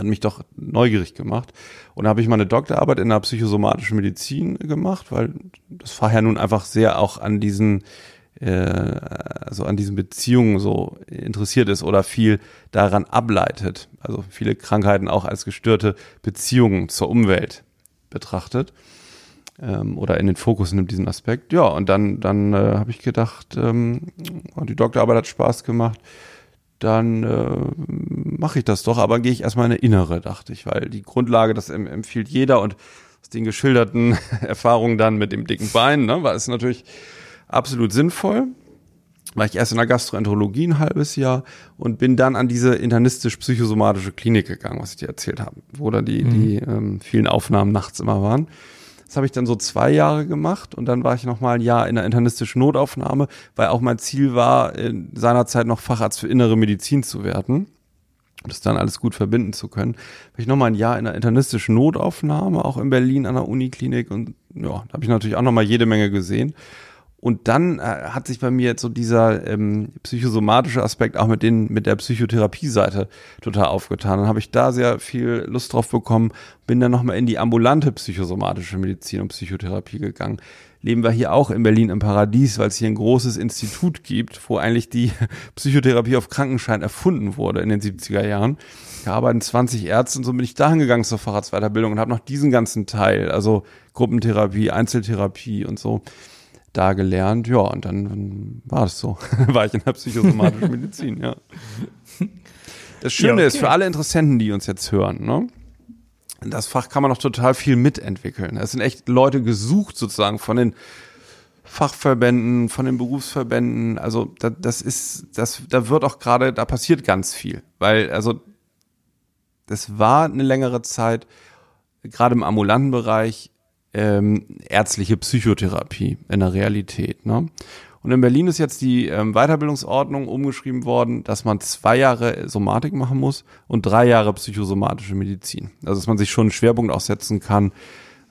hat mich doch neugierig gemacht. Und da habe ich meine Doktorarbeit in der psychosomatischen Medizin gemacht, weil das Fach ja nun einfach sehr auch an diesen äh, also an diesen Beziehungen so interessiert ist oder viel daran ableitet. Also viele Krankheiten auch als gestörte Beziehungen zur Umwelt betrachtet ähm, oder in den Fokus nimmt diesen Aspekt. Ja, und dann, dann äh, habe ich gedacht, ähm, die Doktorarbeit hat Spaß gemacht dann äh, mache ich das doch, aber gehe ich erstmal in eine innere, dachte ich, weil die Grundlage, das empfiehlt jeder und aus den geschilderten Erfahrungen dann mit dem dicken Bein, ne, war es natürlich absolut sinnvoll. War ich erst in der Gastroenterologie ein halbes Jahr und bin dann an diese internistisch-psychosomatische Klinik gegangen, was ich dir erzählt habe, wo da die, mhm. die ähm, vielen Aufnahmen nachts immer waren. Das habe ich dann so zwei Jahre gemacht und dann war ich noch mal ein Jahr in der internistischen Notaufnahme, weil auch mein Ziel war, in seiner Zeit noch Facharzt für innere Medizin zu werden und das dann alles gut verbinden zu können. War ich noch mal ein Jahr in der internistischen Notaufnahme, auch in Berlin an der Uniklinik und ja, da habe ich natürlich auch noch mal jede Menge gesehen. Und dann äh, hat sich bei mir jetzt so dieser ähm, psychosomatische Aspekt auch mit den mit der Psychotherapie-Seite total aufgetan. Dann habe ich da sehr viel Lust drauf bekommen, bin dann nochmal in die ambulante psychosomatische Medizin und Psychotherapie gegangen. Leben wir hier auch in Berlin im Paradies, weil es hier ein großes Institut gibt, wo eigentlich die Psychotherapie auf Krankenschein erfunden wurde in den 70er Jahren. Da arbeiten 20 Ärzte und so bin ich dahin gegangen zur Fahrradsweiterbildung und habe noch diesen ganzen Teil, also Gruppentherapie, Einzeltherapie und so da gelernt, ja, und dann war es so. war ich in der psychosomatischen Medizin, ja. Das Schöne ja, okay. ist für alle Interessenten, die uns jetzt hören, ne? Das Fach kann man noch total viel mitentwickeln. Es sind echt Leute gesucht sozusagen von den Fachverbänden, von den Berufsverbänden. Also da, das ist, das, da wird auch gerade, da passiert ganz viel, weil also das war eine längere Zeit gerade im ambulanten Bereich ähm, ärztliche Psychotherapie in der Realität. Ne? Und in Berlin ist jetzt die ähm, Weiterbildungsordnung umgeschrieben worden, dass man zwei Jahre Somatik machen muss und drei Jahre psychosomatische Medizin. Also dass man sich schon einen Schwerpunkt aussetzen kann.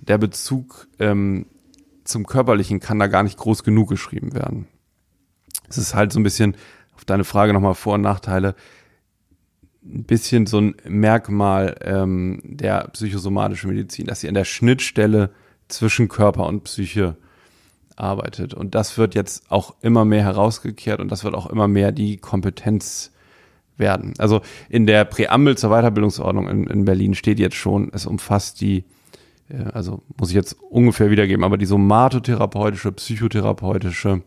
Der Bezug ähm, zum Körperlichen kann da gar nicht groß genug geschrieben werden. Es ist halt so ein bisschen, auf deine Frage nochmal Vor- und Nachteile, ein bisschen so ein Merkmal ähm, der psychosomatischen Medizin, dass sie an der Schnittstelle zwischen Körper und Psyche arbeitet. Und das wird jetzt auch immer mehr herausgekehrt und das wird auch immer mehr die Kompetenz werden. Also in der Präambel zur Weiterbildungsordnung in, in Berlin steht jetzt schon, es umfasst die, äh, also muss ich jetzt ungefähr wiedergeben, aber die somatotherapeutische, psychotherapeutische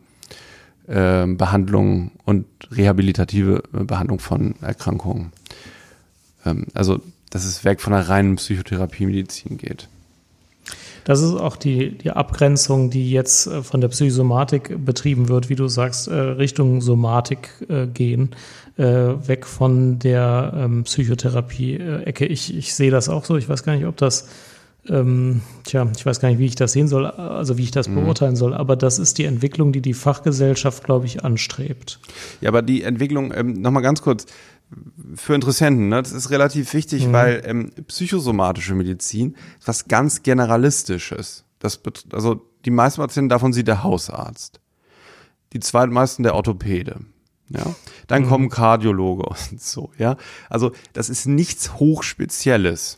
äh, Behandlung und rehabilitative äh, Behandlung von Erkrankungen. Ähm, also dass es weg von der reinen Psychotherapie-Medizin geht. Das ist auch die, die Abgrenzung, die jetzt äh, von der Psychosomatik betrieben wird, wie du sagst, äh, Richtung Somatik äh, gehen, weg von der ähm, Psychotherapie-Ecke. Ich, ich sehe das auch so. Ich weiß gar nicht, ob das ähm, tja, ich weiß gar nicht, wie ich das sehen soll, also wie ich das mhm. beurteilen soll, aber das ist die Entwicklung, die die Fachgesellschaft, glaube ich, anstrebt. Ja, aber die Entwicklung, ähm, nochmal ganz kurz, für Interessenten, ne? das ist relativ wichtig, mhm. weil ähm, psychosomatische Medizin ist was ganz Generalistisches. Das, also die meisten Patienten davon sieht der Hausarzt. Die zweitmeisten der Orthopäde. Ja, dann mhm. kommen Kardiologe und so, ja. Also, das ist nichts Hochspezielles.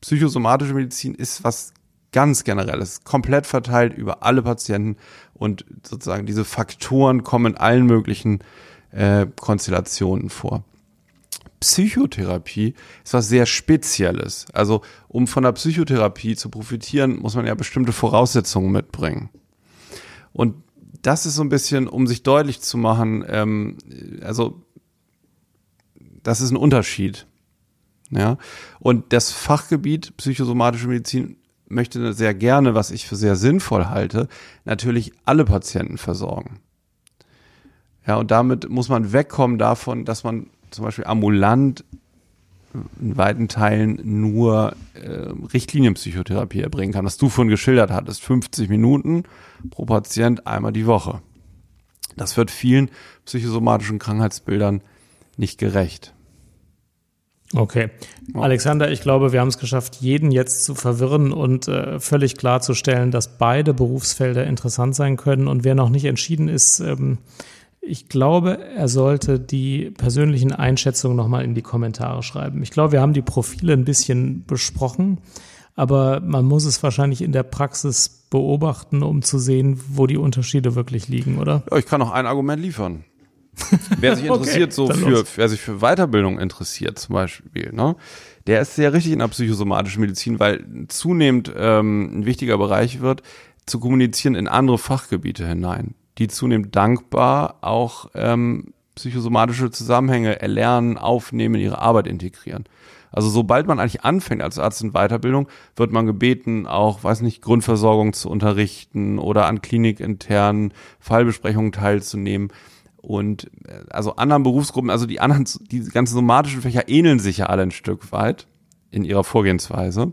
Psychosomatische Medizin ist was ganz Generelles, komplett verteilt über alle Patienten und sozusagen diese Faktoren kommen in allen möglichen äh, Konstellationen vor. Psychotherapie ist was sehr Spezielles. Also um von der Psychotherapie zu profitieren, muss man ja bestimmte Voraussetzungen mitbringen. Und das ist so ein bisschen, um sich deutlich zu machen, ähm, also das ist ein Unterschied. Ja. Und das Fachgebiet psychosomatische Medizin möchte sehr gerne, was ich für sehr sinnvoll halte, natürlich alle Patienten versorgen. Ja, und damit muss man wegkommen davon, dass man zum Beispiel ambulant in weiten Teilen nur äh, Richtlinienpsychotherapie erbringen kann, was du vorhin geschildert hattest. 50 Minuten pro Patient einmal die Woche. Das wird vielen psychosomatischen Krankheitsbildern nicht gerecht. Okay. Alexander, ich glaube, wir haben es geschafft, jeden jetzt zu verwirren und äh, völlig klarzustellen, dass beide Berufsfelder interessant sein können. Und wer noch nicht entschieden ist, ähm, ich glaube, er sollte die persönlichen Einschätzungen nochmal in die Kommentare schreiben. Ich glaube, wir haben die Profile ein bisschen besprochen, aber man muss es wahrscheinlich in der Praxis beobachten, um zu sehen, wo die Unterschiede wirklich liegen, oder? Ja, ich kann noch ein Argument liefern. wer sich interessiert, okay, so für, wer sich für Weiterbildung interessiert, zum Beispiel, ne? Der ist sehr richtig in der psychosomatischen Medizin, weil zunehmend ähm, ein wichtiger Bereich wird, zu kommunizieren in andere Fachgebiete hinein die zunehmend dankbar auch ähm, psychosomatische Zusammenhänge erlernen, aufnehmen, in ihre Arbeit integrieren. Also sobald man eigentlich anfängt als Arzt in Weiterbildung, wird man gebeten, auch, weiß nicht, Grundversorgung zu unterrichten oder an klinikinternen Fallbesprechungen teilzunehmen. Und äh, also anderen Berufsgruppen, also die anderen, die ganzen somatischen Fächer ähneln sich ja alle ein Stück weit in ihrer Vorgehensweise.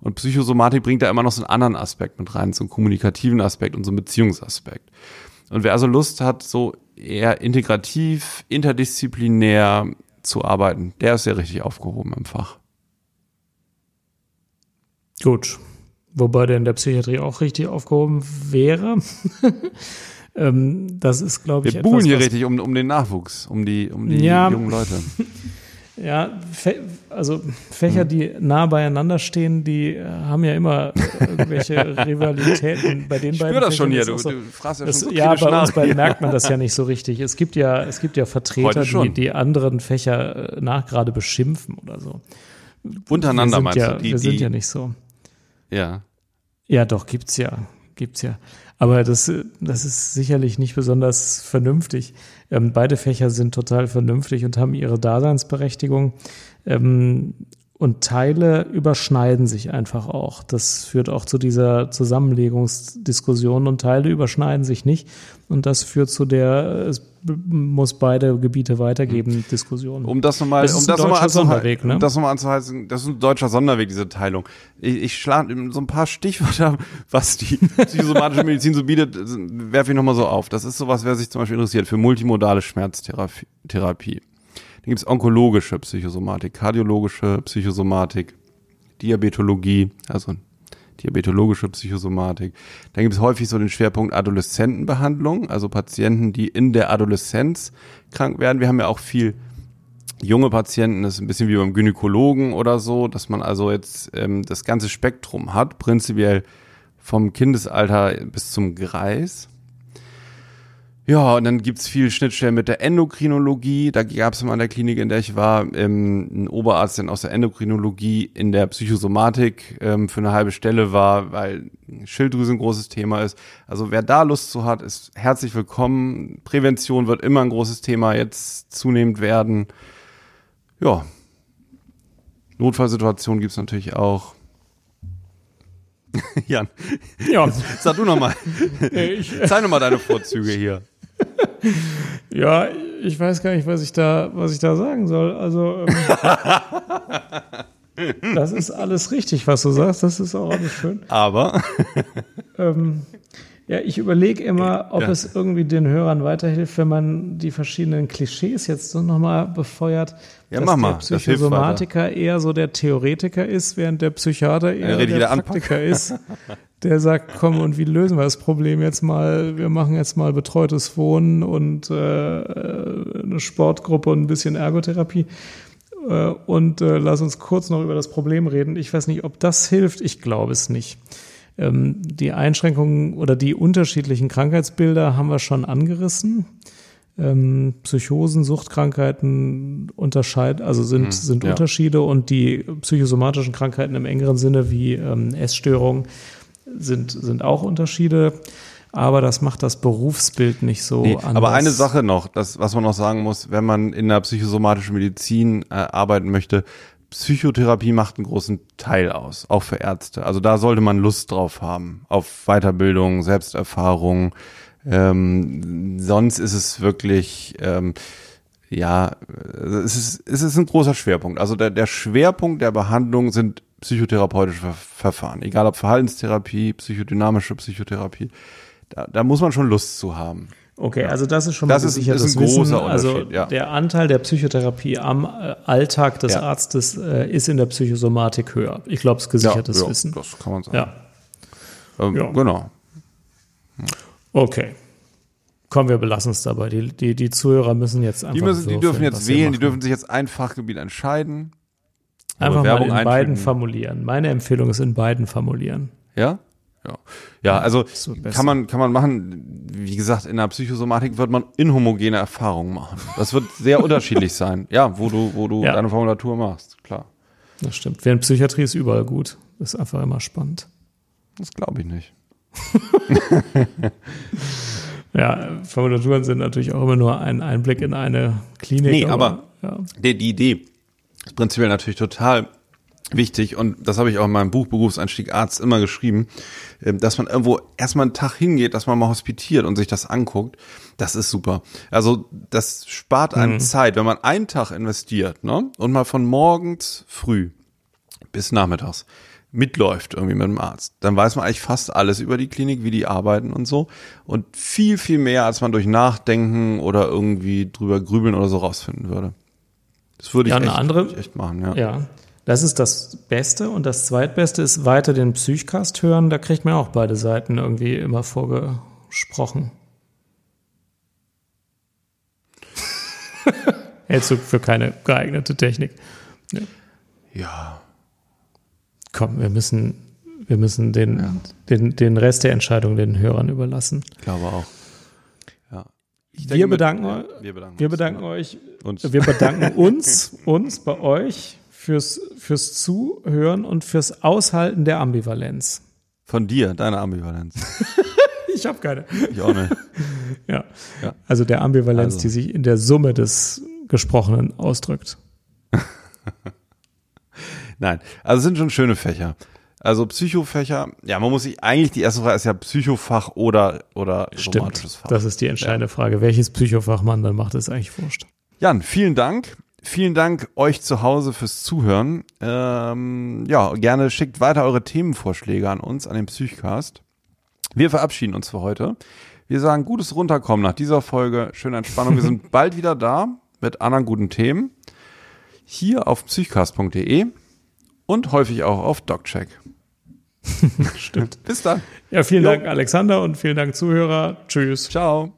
Und Psychosomatik bringt da immer noch so einen anderen Aspekt mit rein, so einen kommunikativen Aspekt und so einen Beziehungsaspekt. Und wer also Lust hat, so eher integrativ, interdisziplinär zu arbeiten, der ist ja richtig aufgehoben im Fach. Gut. Wobei der in der Psychiatrie auch richtig aufgehoben wäre. ähm, das ist, glaube ich, Wir buhlen hier richtig um, um den Nachwuchs, um die, um die Ja. jungen Leute. Ja, also Fächer, Hm. die nah beieinander stehen, die äh, haben ja immer irgendwelche Rivalitäten. Bei den Ich beiden spüre das schon Fächern hier, ist du, so- du fragst ja Das, schon so ja, bei uns nach beiden hier. merkt man das ja nicht so richtig. Es gibt ja, es gibt ja Vertreter, die, schon. die anderen Fächer äh, nachgerade beschimpfen oder so. Untereinander wir sind meinst ja, du? Die, wir sind die, ja nicht so. ja. Ja, doch, gibt's ja. Gibt's ja. Aber das, das ist sicherlich nicht besonders vernünftig. Ähm, beide Fächer sind total vernünftig und haben ihre Daseinsberechtigung. Ähm, und Teile überschneiden sich einfach auch. Das führt auch zu dieser Zusammenlegungsdiskussion und Teile überschneiden sich nicht. Und das führt zu der, es muss beide Gebiete weitergeben, Diskussion. Um das nochmal, Das um das nochmal anzuhalten, ne? um das nochmal anzuhalten, das ist ein deutscher Sonderweg, diese Teilung. Ich, ich schlage so ein paar Stichwörter, was die psychosomatische Medizin so bietet, werfe ich nochmal so auf. Das ist sowas, wer sich zum Beispiel interessiert für multimodale Schmerztherapie. Therapie. Dann gibt's onkologische Psychosomatik, kardiologische Psychosomatik, Diabetologie, also diabetologische Psychosomatik. Dann gibt es häufig so den Schwerpunkt Adoleszentenbehandlung, also Patienten, die in der Adoleszenz krank werden. Wir haben ja auch viel junge Patienten, das ist ein bisschen wie beim Gynäkologen oder so, dass man also jetzt ähm, das ganze Spektrum hat, prinzipiell vom Kindesalter bis zum Greis. Ja, und dann gibt's viel Schnittstellen mit der Endokrinologie. Da gab's mal an der Klinik, in der ich war, ähm, einen Oberarzt, der aus der Endokrinologie in der Psychosomatik ähm, für eine halbe Stelle war, weil Schilddrüse ein großes Thema ist. Also wer da Lust zu hat, ist herzlich willkommen. Prävention wird immer ein großes Thema jetzt zunehmend werden. Ja. Notfallsituationen gibt's natürlich auch. Jan, ja, sag du nochmal. Zeig nochmal deine Vorzüge hier. Ja, ich weiß gar nicht, was ich da, was ich da sagen soll. Also ähm, das ist alles richtig, was du sagst. Das ist auch alles schön. Aber Ähm, ja, ich überlege immer, ob Ja. es irgendwie den Hörern weiterhilft, wenn man die verschiedenen Klischees jetzt so nochmal befeuert. Ja, dass mach mal, der Psychosomatiker eher so der Theoretiker ist, während der Psychiater eher der. Praktiker ist. Der sagt, komm, und wie lösen wir das Problem jetzt mal? Wir machen jetzt mal betreutes Wohnen und äh, eine Sportgruppe und ein bisschen Ergotherapie. Äh, und äh, lass uns kurz noch über das Problem reden. Ich weiß nicht, ob das hilft. Ich glaube es nicht. Ähm, die Einschränkungen oder die unterschiedlichen Krankheitsbilder haben wir schon angerissen. Ähm, Psychosen, Suchtkrankheiten unterscheiden, also sind, sind ja. Unterschiede und die psychosomatischen Krankheiten im engeren Sinne wie ähm, Essstörungen sind, sind auch Unterschiede. Aber das macht das Berufsbild nicht so Nee, anders. aber eine Sache noch, das, was man noch sagen muss, wenn man in der psychosomatischen Medizin äh, arbeiten möchte, Psychotherapie macht einen großen Teil aus, auch für Ärzte. Also da sollte man Lust drauf haben, auf Weiterbildung, Selbsterfahrung. Ähm, sonst ist es wirklich, ähm, ja, es ist, es ist ein großer Schwerpunkt. Also der, der Schwerpunkt der Behandlung sind psychotherapeutische Ver Verfahren, egal ob Verhaltenstherapie, psychodynamische Psychotherapie. Da, da muss man schon Lust zu haben. Okay, also das ist schon Das mal ist- gesichertes ist ein großer Wissen. Also Unterschied, ja. der Anteil der Psychotherapie am äh, Alltag des Ja. Arztes äh, ist in der Psychosomatik höher. Ich glaube, es ist gesichertes ja, Wissen. Das kann man sagen. Ja, Ähm, Ja. Genau. okay. Kommen wir belassen es dabei. Die, die, die Zuhörer müssen jetzt einfach Die, müssen, die dürfen jetzt wählen, die dürfen sich jetzt ein Fachgebiet entscheiden. Einfach mal in beiden formulieren. Meine Empfehlung ist in beiden formulieren. Ja? Ja. Ja, also so kann man, kann man machen, wie gesagt, in der Psychosomatik wird man inhomogene Erfahrungen machen. Das wird sehr unterschiedlich sein. Ja, wo du, wo du Ja. deine Formulatur machst, klar. Das stimmt. Während Psychiatrie ist überall gut. Ist einfach immer spannend. Das glaube ich nicht. Ja, Formulaturen sind natürlich auch immer nur ein Einblick in eine Klinik. Nee, aber- ja. Die, die Idee ist prinzipiell natürlich total wichtig und das habe ich auch in meinem Buch Berufseinstieg Arzt immer geschrieben, ähm, dass man irgendwo erstmal einen Tag hingeht, dass man mal hospitiert und sich das anguckt. Das ist super. Also das spart einem Zeit, wenn man einen Tag investiert ne? und mal von morgens früh bis nachmittags mitläuft irgendwie mit dem Arzt, dann weiß man eigentlich fast alles über die Klinik, wie die arbeiten und so. Und viel, viel mehr, als man durch Nachdenken oder irgendwie drüber grübeln oder so rausfinden würde. Das würde ich, Ja, echt, andere- würde ich echt machen, ja. Ja, das ist das Beste. Und das Zweitbeste ist weiter den Psychcast hören. Da kriegt man auch beide Seiten irgendwie immer vorgesprochen. Hältst du für keine geeignete Technik? Ja. Komm, wir müssen, wir müssen den, den, den Rest der Entscheidung den Hörern überlassen. Ich glaube auch. Wir denke mit- bedanken, ja, wir bedanken, wir uns. bedanken euch, Uns. wir bedanken uns, uns bei euch fürs, fürs Zuhören und fürs Aushalten der Ambivalenz. Von dir, deine Ambivalenz. Ich habe keine. Ich auch nicht. Ja. Ja. Also der Ambivalenz, Also. die sich in der Summe des Gesprochenen ausdrückt. Nein, also es sind schon schöne Fächer. Also Psychofächer, ja, man muss sich eigentlich, die erste Frage ist ja Psychofach oder, oder Stimmt. Fach. Das ist die entscheidende Frage. Welches Psychofach man dann macht, ist eigentlich wurscht. Jan, vielen Dank. Vielen Dank euch zu Hause fürs Zuhören. Ähm, ja, gerne schickt weiter eure Themenvorschläge an uns, an den Psychcast. Wir verabschieden uns für heute. Wir sagen gutes Runterkommen nach dieser Folge. Schöne Entspannung. Wir sind bald wieder da mit anderen guten Themen. Hier auf psychcast.de und häufig auch auf DocCheck. Stimmt. Bis dann. Ja, vielen Jo. Dank, Alexander, und vielen Dank, Zuhörer. Tschüss. Ciao.